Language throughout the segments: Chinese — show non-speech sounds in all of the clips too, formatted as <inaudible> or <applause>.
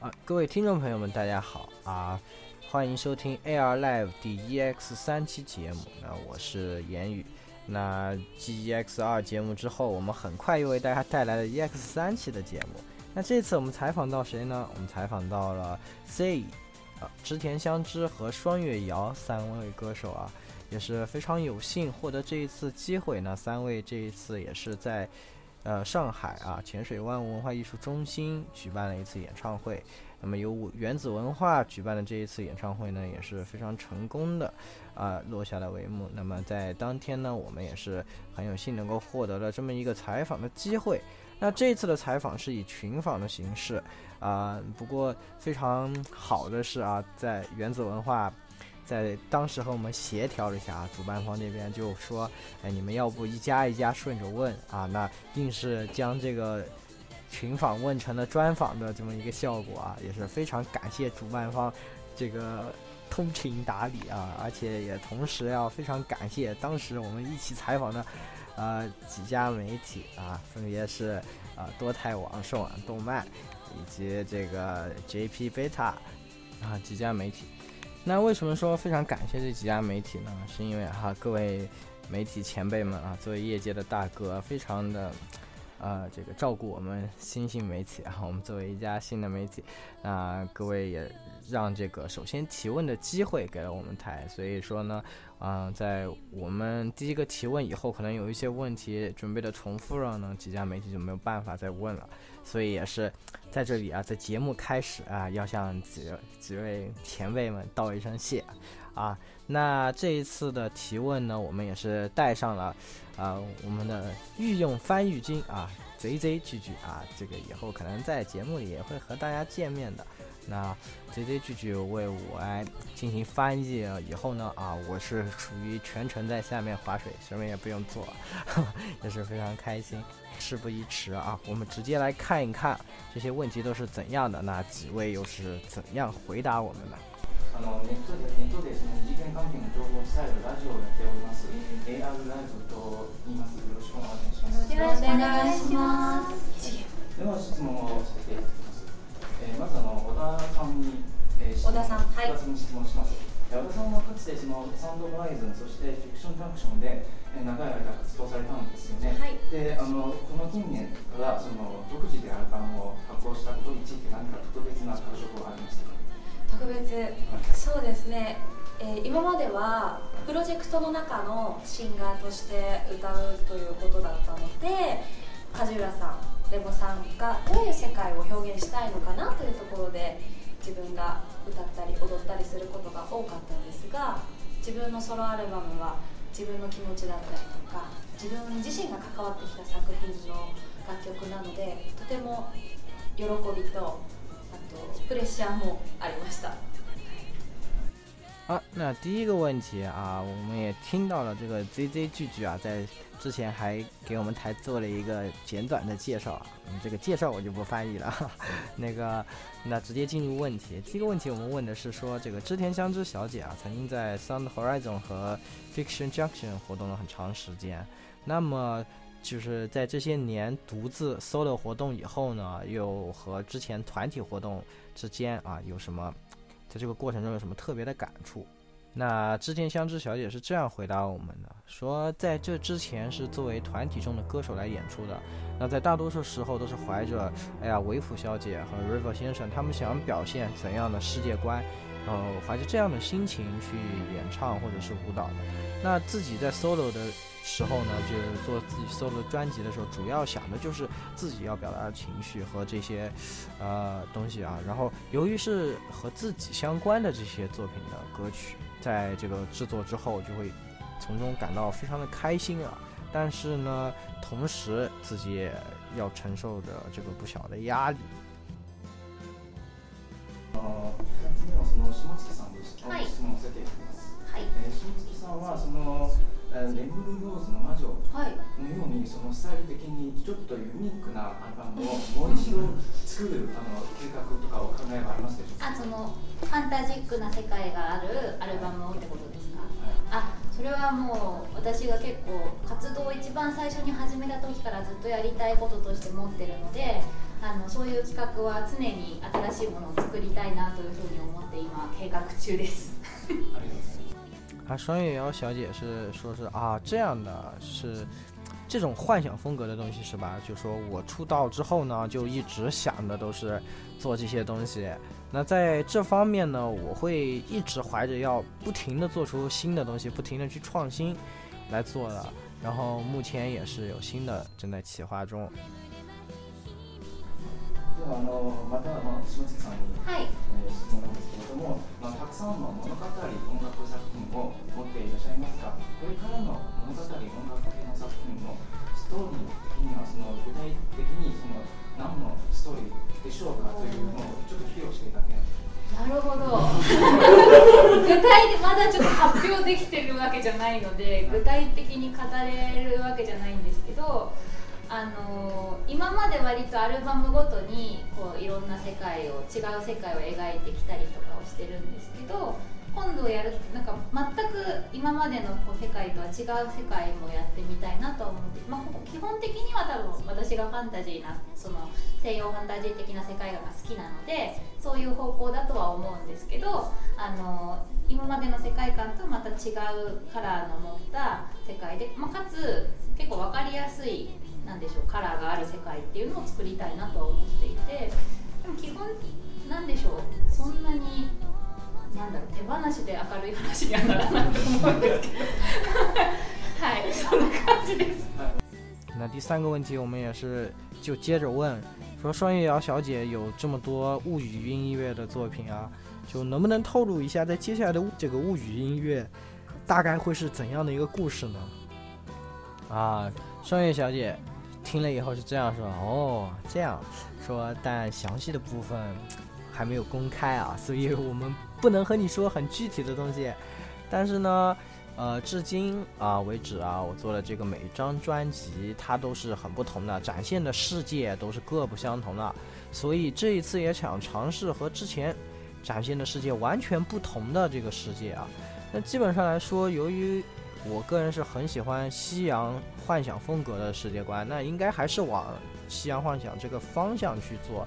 啊，各位听众朋友们，大家好啊！欢迎收听 AR Live 第 EX 三期节目。那我是言宇。那 GE X 二节目之后，我们很快又为大家带来了 EX 三期的节目。那这次我们采访到谁呢？我们采访到了 Z 啊，织田香织和双月瑶三位歌手啊，也是非常有幸获得这一次机会呢。三位这一次也是在。呃，上海啊，浅水湾文化艺术中心举办了一次演唱会。那么由原子文化举办的这一次演唱会呢，也是非常成功的，啊，落下了帷幕。那么在当天呢，我们也是很有幸能够获得了这么一个采访的机会。那这次的采访是以群访的形式，啊，不过非常好的是啊，在原子文化。在当时和我们协调了一下，主办方那边就说：“哎，你们要不一家一家顺着问啊？那硬是将这个群访问成了专访的这么一个效果啊，也是非常感谢主办方这个通情达理啊，而且也同时要非常感谢当时我们一起采访的呃几家媒体啊，分别是啊多泰网、兽网动漫以及这个 JP 贝塔啊几家媒体。”那为什么说非常感谢这几家媒体呢？是因为哈，各位媒体前辈们啊，作为业界的大哥，非常的，呃，这个照顾我们新兴媒体啊。我们作为一家新的媒体，那各位也。让这个首先提问的机会给了我们台，所以说呢，嗯，在我们第一个提问以后，可能有一些问题准备的重复了呢，几家媒体就没有办法再问了，所以也是在这里啊，在节目开始啊，要向几几位前辈们道一声谢，啊，那这一次的提问呢，我们也是带上了啊，我们的御用翻译君啊贼贼巨巨啊，这个以后可能在节目里也会和大家见面的。那字字句句为我来进行翻译以后呢，啊，我是属于全程在下面划水，什么也不用做，<laughs> 也是非常开心。事不宜迟啊，我们直接来看一看这些问题都是怎样的，那几位又是怎样回答我们的？えー、まずあの小田さんに、えー、小田さん、はい、質問します。小田さんはかつてそのサンドバイズン、そしてフィクションジャンクションで、えー、長い間活動されたんですよね。はい、であのこの近年からその独自でアルバムを発行したことについて何か特別な感触はありましたか特別、はい、そうですね、えー、今まではプロジェクトの中のシンガーとして歌うということだったので梶浦さんレボさんがどういう世界を表現したいのかなというところで自分が歌ったり踊ったりすることが多かったんですが自分のソロアルバムは自分の気持ちだったりとか自分自身が関わってきた作品の楽曲なのでとても喜びとあとプレッシャーもありました。好，那第一个问题啊，我们也听到了这个 z Z 句句啊，在之前还给我们台做了一个简短的介绍啊，这个介绍我就不翻译了。那个，那直接进入问题。第一个问题，我们问的是说，这个织田香织小姐啊，曾经在 Sun o d Horizon 和 Fiction Junction 活动了很长时间。那么，就是在这些年独自 solo 活动以后呢，又和之前团体活动之间啊，有什么？在这个过程中有什么特别的感触？那之前香知小姐是这样回答我们的：说在这之前是作为团体中的歌手来演出的，那在大多数时候都是怀着“哎呀”，维府小姐和 River 先生他们想表现怎样的世界观。然后怀着这样的心情去演唱或者是舞蹈的，那自己在 solo 的时候呢，就做自己 solo 专辑的时候，主要想的就是自己要表达的情绪和这些，呃东西啊。然后由于是和自己相关的这些作品的歌曲，在这个制作之后，就会从中感到非常的开心啊。但是呢，同时自己也要承受着这个不小的压力。哦。その下月さんでしに質問させていただきます。はい。えー、下月さんはその、レムルローズの魔女のように、そのスタイル的にちょっとユニークなアルバムをもう一度作るあの計画とかお考えはありますでしょうか。あ、そのファンタジックな世界があるアルバムってことですか。はい、あ。それはもう私が結構活動を一番最初に始めた時からずっとやりたいこととして持ってるので啊，双月瑶小姐是说是啊，这样的是这种幻想风格的东西是吧？就说我出道之后呢，就一直想的都是做这些东西。那在这方面呢，我会一直怀着要不停的做出新的东西，不停的去创新来做的。然后目前也是有新的正在企划中。ではあのまた、島あ、下さんに、はい、えー、質問なんですけれども、まあ、たくさんの物語音楽作品を持っていらっしゃいますがこれからの物語音楽系の作品のストーリー的にはその具体的にその何のストーリーでしょうかというのをちょっと披露していただけないなるほど具体でまだちょっと発表できてるわけじゃないので具体的に語れるわけじゃないんであの今まで割とアルバムごとにこういろんな世界を違う世界を描いてきたりとかをしてるんですけど今度やるなんか全く今までのこう世界とは違う世界もやってみたいなと思って、まあ、基本的には多分私がファンタジーなその西洋ファンタジー的な世界観が好きなのでそういう方向だとは思うんですけどあの今までの世界観とまた違うカラーの持った世界で、まあ、かつ結構分かりやすいなんでしょうカラーがある世界っていうのを作りたいなとは思っていて、でも基本でしょうそんなに何だろ手放しで明るい話にならないと思うんですけど、<laughs> はいそんな感じです。那第三个问题，我们也是就接着问，说双叶瑶小姐有这么多物语音乐的作品啊，就能不能透露一下，在接下来的这个物语音乐大概会是怎样的一个故事呢？啊，双叶小姐。听了以后是这样说，哦，这样说，但详细的部分还没有公开啊，<laughs> 所以我们不能和你说很具体的东西。但是呢，呃，至今啊为止啊，我做的这个每一张专辑，它都是很不同的，展现的世界都是各不相同的。所以这一次也想尝试和之前展现的世界完全不同的这个世界啊。那基本上来说，由于。我个人是很喜欢西洋幻想风格的世界观，那应该还是往西洋幻想这个方向去做。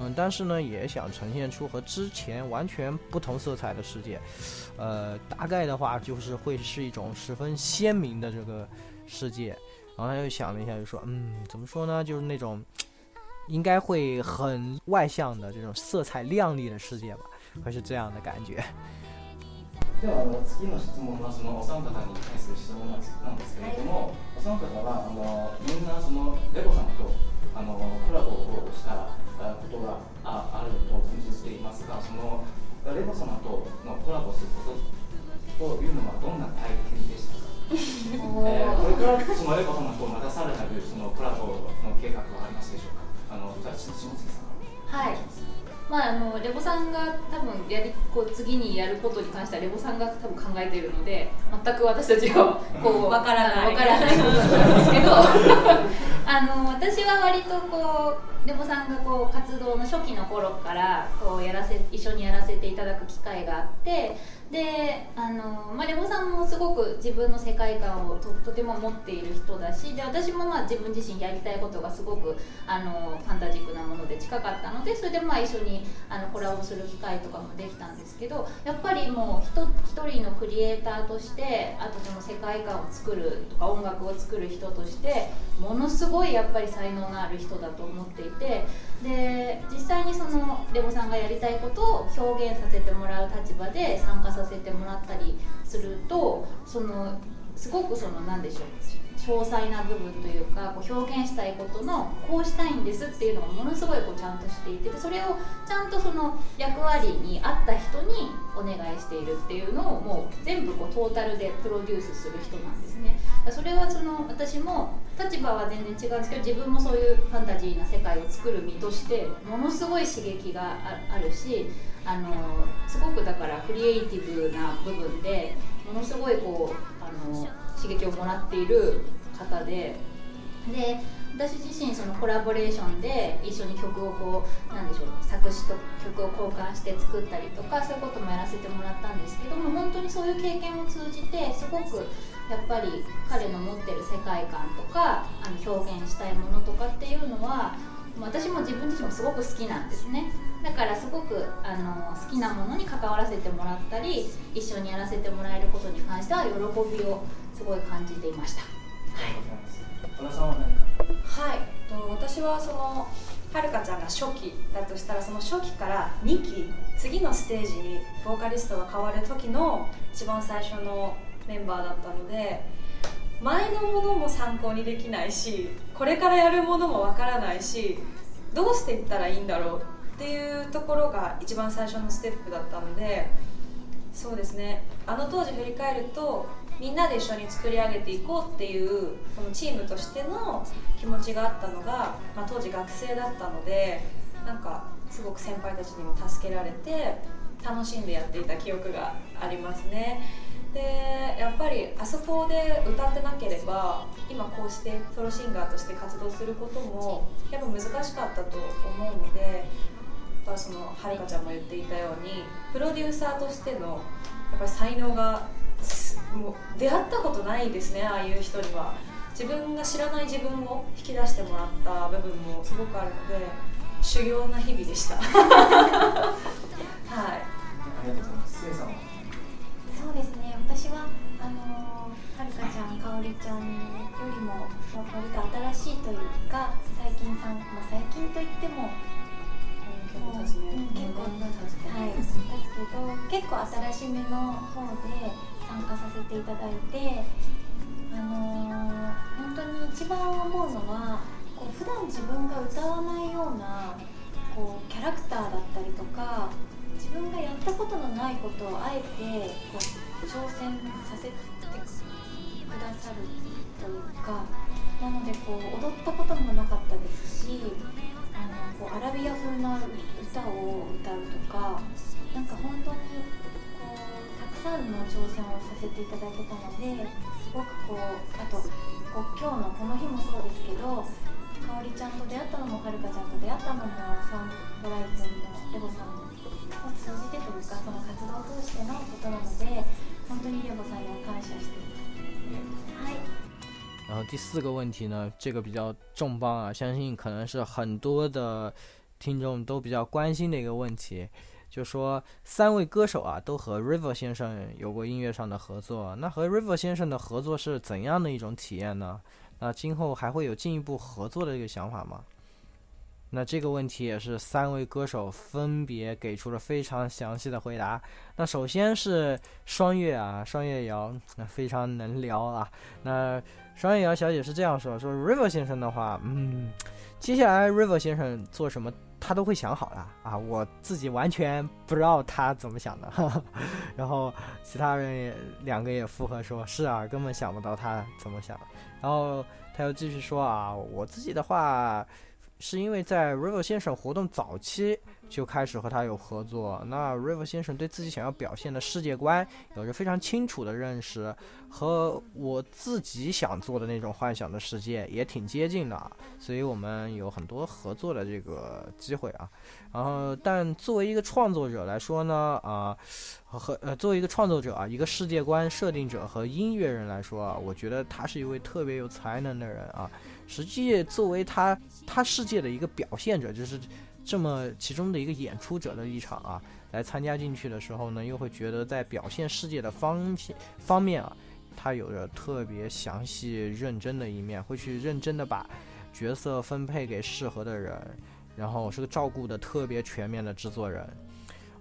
嗯，但是呢，也想呈现出和之前完全不同色彩的世界。呃，大概的话就是会是一种十分鲜明的这个世界。然后他又想了一下，就说：“嗯，怎么说呢？就是那种应该会很外向的这种色彩亮丽的世界吧，会是这样的感觉。”ではあの次の質問はそのお三方に対する質問なんですけれども、はい、お三方はあのみんなそのレゴさんとあのコラボをしたことがあると感じていますがそのレゴ様とのコラボすることというのはどんな体験でしたか <laughs> えー、これからそのレゴ様とまたさらなるそのコラボの計画はありますでしょうかあのじゃあ下関さんはいまあ、あのレボさんが多分やりこう次にやることに関してはレボさんが多分考えているので全く私たちはこう分からない分からないなんですけど <laughs> あの私は割とこうレボさんがこう活動の初期の頃からこうやらせ一緒にやらせていただく機会があってであの、まあ、レモさんもすごく自分の世界観をととても持っている人だしで私もまあ自分自身やりたいことがすごくあのファンタジックなもので近かったのでそれでまあ一緒にあのコラボする機会とかもできたんですけどやっぱりもう一人のクリエイターとしてあとその世界観を作るとか音楽を作る人としてものすごいやっぱり才能のある人だと思っていてで実際にそのレモさんがやりたいことを表現させてもらう立場で参加ささせてもらったりするとそのすごくその何でしょう詳細な部分というかこう表現したいことのこうしたいんですっていうのがものすごいこうちゃんとしていてそれをちゃんとその役割に合った人にお願いしているっていうのをもう全部こうトータルでプロデュースする人なんですねそれはその私も立場は全然違うんですけど自分もそういうファンタジーな世界を作る身としてものすごい刺激があるしあのすごくだからクリエイティブな部分でものすごいこうあの刺激をもらっている方でで私自身そのコラボレーションで一緒に曲をこうなんでしょう作詞と曲を交換して作ったりとかそういうこともやらせてもらったんですけども本当にそういう経験を通じてすごくやっぱり彼の持ってる世界観とかあの表現したいものとかっていうのは私も自分自身もすごく好きなんですねだからすごくあの好きなものに関わらせてもらったり一緒にやらせてもらえることに関しては喜びをすごい感じていました。はいと私はそのはるかちゃんが初期だとしたらその初期から2期次のステージにボーカリストが変わる時の一番最初のメンバーだったので前のものも参考にできないしこれからやるものもわからないしどうしていったらいいんだろうっていうところが一番最初のステップだったのでそうですねあの当時振り返るとみんなで一緒に作り上げていこうっていうこのチームとしての気持ちがあったのが、まあ、当時学生だったのでなんかすごく先輩たちにも助けられて楽しんでやっていた記憶がありますね。でやっぱりあそこで歌ってなければ今こうしてソロシンガーとして活動することもやっぱ難しかったと思うのでぱそのはるかちゃんも言っていたようにプロデューサーとしてのやっぱり才能がもう出会ったことないですねああいう人には自分が知らない自分を引き出してもらった部分もすごくあるので修行な日々でした <laughs> はいありがとうございますさんそうですね私はあのはるかちゃんかおりちゃんよりも割と新しいというか最近さん、まあ、最近といってもですね結構はいけど結構新しめの方で参加させていただいてあのー、本当に一番思うのはこう普段自分が歌わないようなこうキャラクターだったりとか自分がやったことのないことをあえてこう挑戦させてくださるというかなのでこう踊ったこともなかったですしこうアラビア風な歌を歌うとかなんか本当にこうたくさんの挑戦をさせていただけたのですごくこうあとこう今日のこの日もそうですけどかおりちゃんと出会ったのもはるかちゃんと出会ったのもサンドライズのレゴさんを通じてというかその活動を通してのことなので本当にレゴさんには感謝しています。はい然后第四个问题呢，这个比较重磅啊，相信可能是很多的听众都比较关心的一个问题，就说三位歌手啊都和 River 先生有过音乐上的合作，那和 River 先生的合作是怎样的一种体验呢？那今后还会有进一步合作的一个想法吗？那这个问题也是三位歌手分别给出了非常详细的回答。那首先是双月啊，双月瑶，那非常能聊啊。那双月瑶小姐是这样说：“说 River 先生的话，嗯，接下来 River 先生做什么，他都会想好的啊。我自己完全不知道他怎么想的。<laughs> ”然后其他人也两个也附和说：“是啊，根本想不到他怎么想。”然后他又继续说：“啊，我自己的话。”是因为在 r i v e r 先生活动早期。就开始和他有合作。那 Rive 先生对自己想要表现的世界观有着非常清楚的认识，和我自己想做的那种幻想的世界也挺接近的，所以我们有很多合作的这个机会啊。然后，但作为一个创作者来说呢，啊，和呃，作为一个创作者啊，一个世界观设定者和音乐人来说啊，我觉得他是一位特别有才能的人啊。实际作为他他世界的一个表现者，就是。这么其中的一个演出者的立场啊，来参加进去的时候呢，又会觉得在表现世界的方方方面啊，他有着特别详细认真的一面，会去认真的把角色分配给适合的人，然后是个照顾的特别全面的制作人。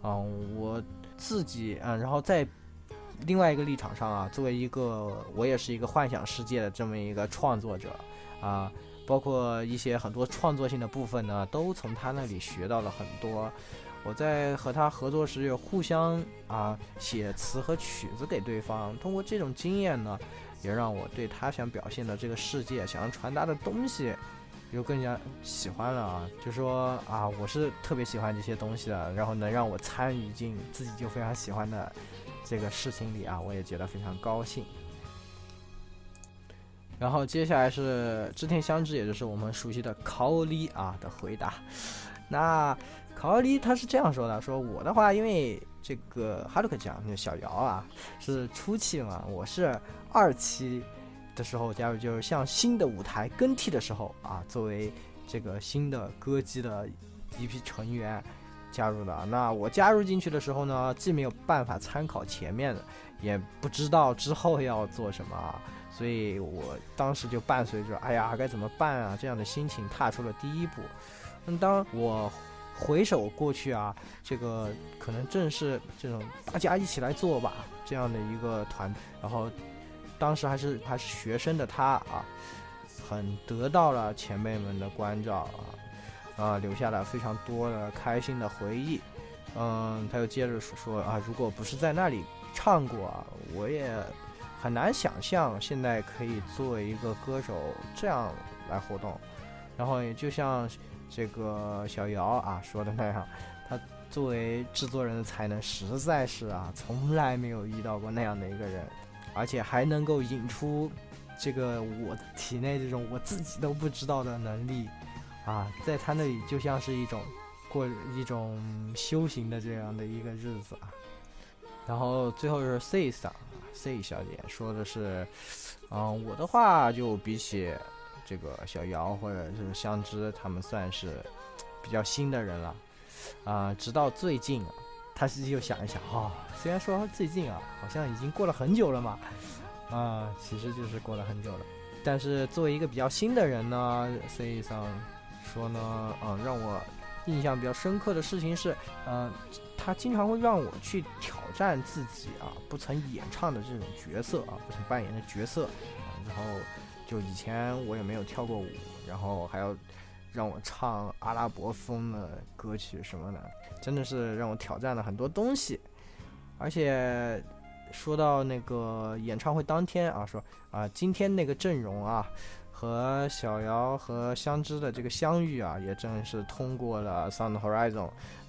嗯，我自己嗯，然后在另外一个立场上啊，作为一个我也是一个幻想世界的这么一个创作者啊。包括一些很多创作性的部分呢，都从他那里学到了很多。我在和他合作时，也互相啊写词和曲子给对方。通过这种经验呢，也让我对他想表现的这个世界、想要传达的东西，又更加喜欢了啊。就说啊，我是特别喜欢这些东西的。然后能让我参与进自己就非常喜欢的这个事情里啊，我也觉得非常高兴。然后接下来是织田香织，也就是我们熟悉的考里啊的回答。那考里他是这样说的：说我的话，因为这个哈鲁克讲，小姚啊是初期嘛，我是二期的时候加入，就是像新的舞台更替的时候啊，作为这个新的歌姬的一批成员加入的。那我加入进去的时候呢，既没有办法参考前面的，也不知道之后要做什么啊。所以我当时就伴随着“哎呀，该怎么办啊”这样的心情踏出了第一步。那当我回首过去啊，这个可能正是这种大家一起来做吧这样的一个团。然后当时还是还是学生的他啊，很得到了前辈们的关照啊，啊，留下了非常多的开心的回忆。嗯，他又接着说啊，如果不是在那里唱过，我也。很难想象现在可以作为一个歌手这样来活动，然后也就像这个小姚啊说的那样，他作为制作人的才能实在是啊从来没有遇到过那样的一个人，而且还能够引出这个我体内这种我自己都不知道的能力啊，在他那里就像是一种过一种修行的这样的一个日子啊，然后最后是 CISA。C 小姐说的是，嗯，我的话就比起这个小瑶或者是相知，他们算是比较新的人了，啊，直到最近，他自己又想一想，哦，虽然说最近啊，好像已经过了很久了嘛，啊，其实就是过了很久了，但是作为一个比较新的人呢，C 上说呢，嗯，让我印象比较深刻的事情是，嗯。他经常会让我去挑战自己啊，不曾演唱的这种角色啊，不曾扮演的角色，然后就以前我也没有跳过舞，然后还要让我唱阿拉伯风的歌曲什么的，真的是让我挑战了很多东西。而且说到那个演唱会当天啊，说啊，今天那个阵容啊，和小瑶和香芝的这个相遇啊，也正是通过了《Sound Horizon》。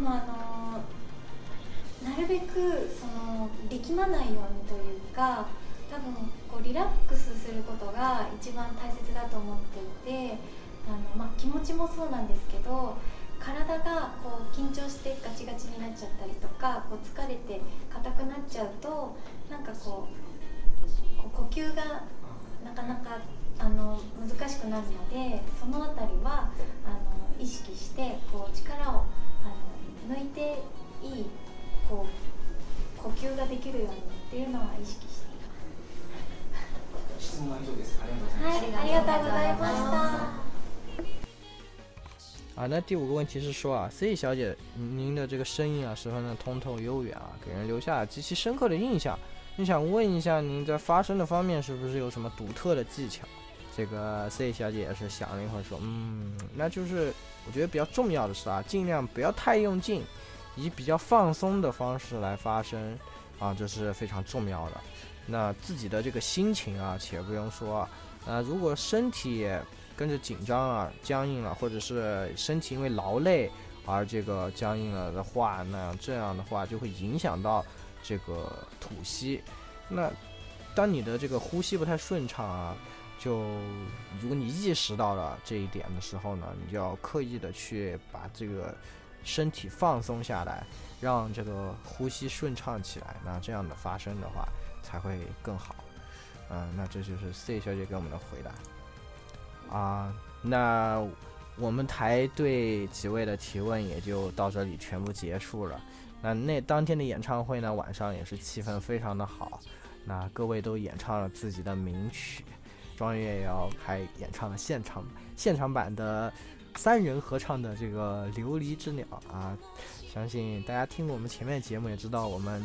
もあのなるべくその力まないようにというか多分こうリラックスすることが一番大切だと思っていてあの、まあ、気持ちもそうなんですけど体がこう緊張してガチガチになっちゃったりとかこう疲れて硬くなっちゃうとなんかこう呼吸がなかなかあの難しくなるのでその辺りはあの意識してこう力を啊，那第五个问题是说啊，C 小姐，您的这个声音啊，十分的通透悠远啊，给人留下极其深刻的印象。你想问一下，您在发声的方面是不是有什么独特的技巧？这个 C 小姐也是想了一会儿，说：“嗯，那就是我觉得比较重要的是啊，尽量不要太用劲，以比较放松的方式来发声，啊，这是非常重要的。那自己的这个心情啊，且不用说，啊，如果身体跟着紧张啊、僵硬了，或者是身体因为劳累而这个僵硬了的话，那这样的话就会影响到这个吐息。那当你的这个呼吸不太顺畅啊。”就如果你意识到了这一点的时候呢，你就要刻意的去把这个身体放松下来，让这个呼吸顺畅起来。那这样的发声的话才会更好。嗯，那这就是 C 小姐给我们的回答。啊，那我们台对几位的提问也就到这里全部结束了。那那当天的演唱会呢，晚上也是气氛非常的好。那各位都演唱了自己的名曲。庄月瑶还演唱了现场现场版的三人合唱的这个《琉璃之鸟》啊，相信大家听过我们前面节目也知道，我们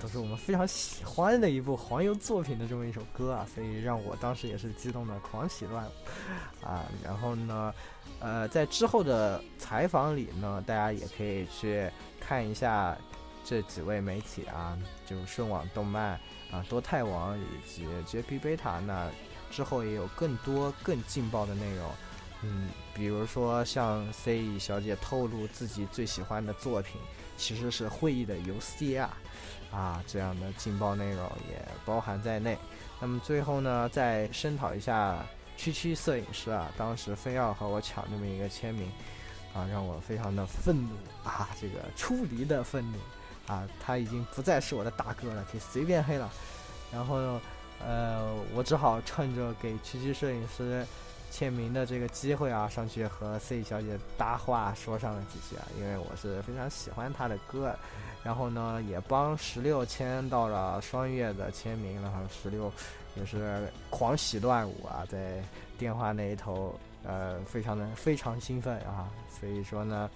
都是我们非常喜欢的一部黄油作品的这么一首歌啊，所以让我当时也是激动的狂喜乱啊。然后呢，呃，在之后的采访里呢，大家也可以去看一下这几位媒体啊，就顺网动漫啊、多泰网以及 JP 贝塔那。之后也有更多更劲爆的内容，嗯，比如说像 C.E 小姐透露自己最喜欢的作品其实是会议的游戏蒂啊，这样的劲爆内容也包含在内。那么最后呢，再声讨一下区区摄影师啊，当时非要和我抢这么一个签名，啊，让我非常的愤怒啊，这个出离的愤怒啊，他已经不再是我的大哥了，可以随便黑了。然后。呢。呃，我只好趁着给七七摄影师签名的这个机会啊，上去和 C 小姐搭话说上了几句啊，因为我是非常喜欢她的歌，然后呢，也帮十六签到了双月的签名，然后十六也是狂喜乱舞啊，在电话那一头，呃，非常的非常兴奋啊，所以说呢，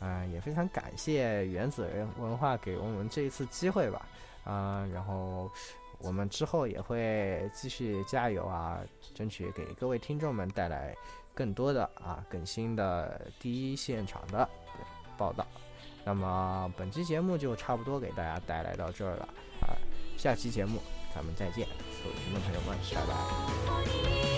嗯，也非常感谢原子文化给我们这一次机会吧，啊，然后。我们之后也会继续加油啊，争取给各位听众们带来更多的啊更新的第一现场的报道。那么本期节目就差不多给大家带来到这儿了啊，下期节目咱们再见，各位听众朋友们，拜拜。